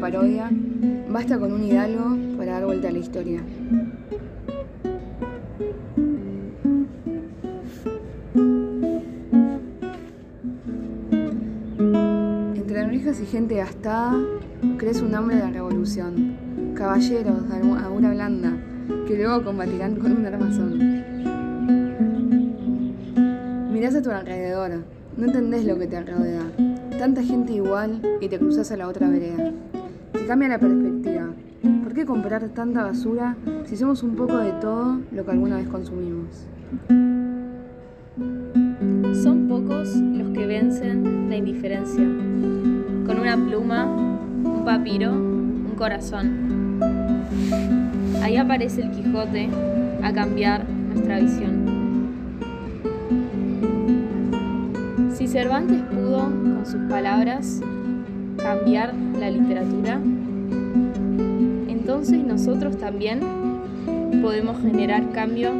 parodia, basta con un hidalgo para dar vuelta a la historia. Entre orejas y gente gastada, crece un hambre de la revolución. Caballeros de una blanda, que luego combatirán con un armazón. Mirás a tu alrededor, no entendés lo que te rodea. Tanta gente igual y te cruzas a la otra vereda. Te cambia la perspectiva. ¿Por qué comprar tanta basura si somos un poco de todo lo que alguna vez consumimos? Son pocos los que vencen la indiferencia. Con una pluma, un papiro, un corazón. Ahí aparece el Quijote a cambiar nuestra visión. Si Cervantes pudo, con sus palabras, cambiar la literatura, entonces nosotros también podemos generar cambio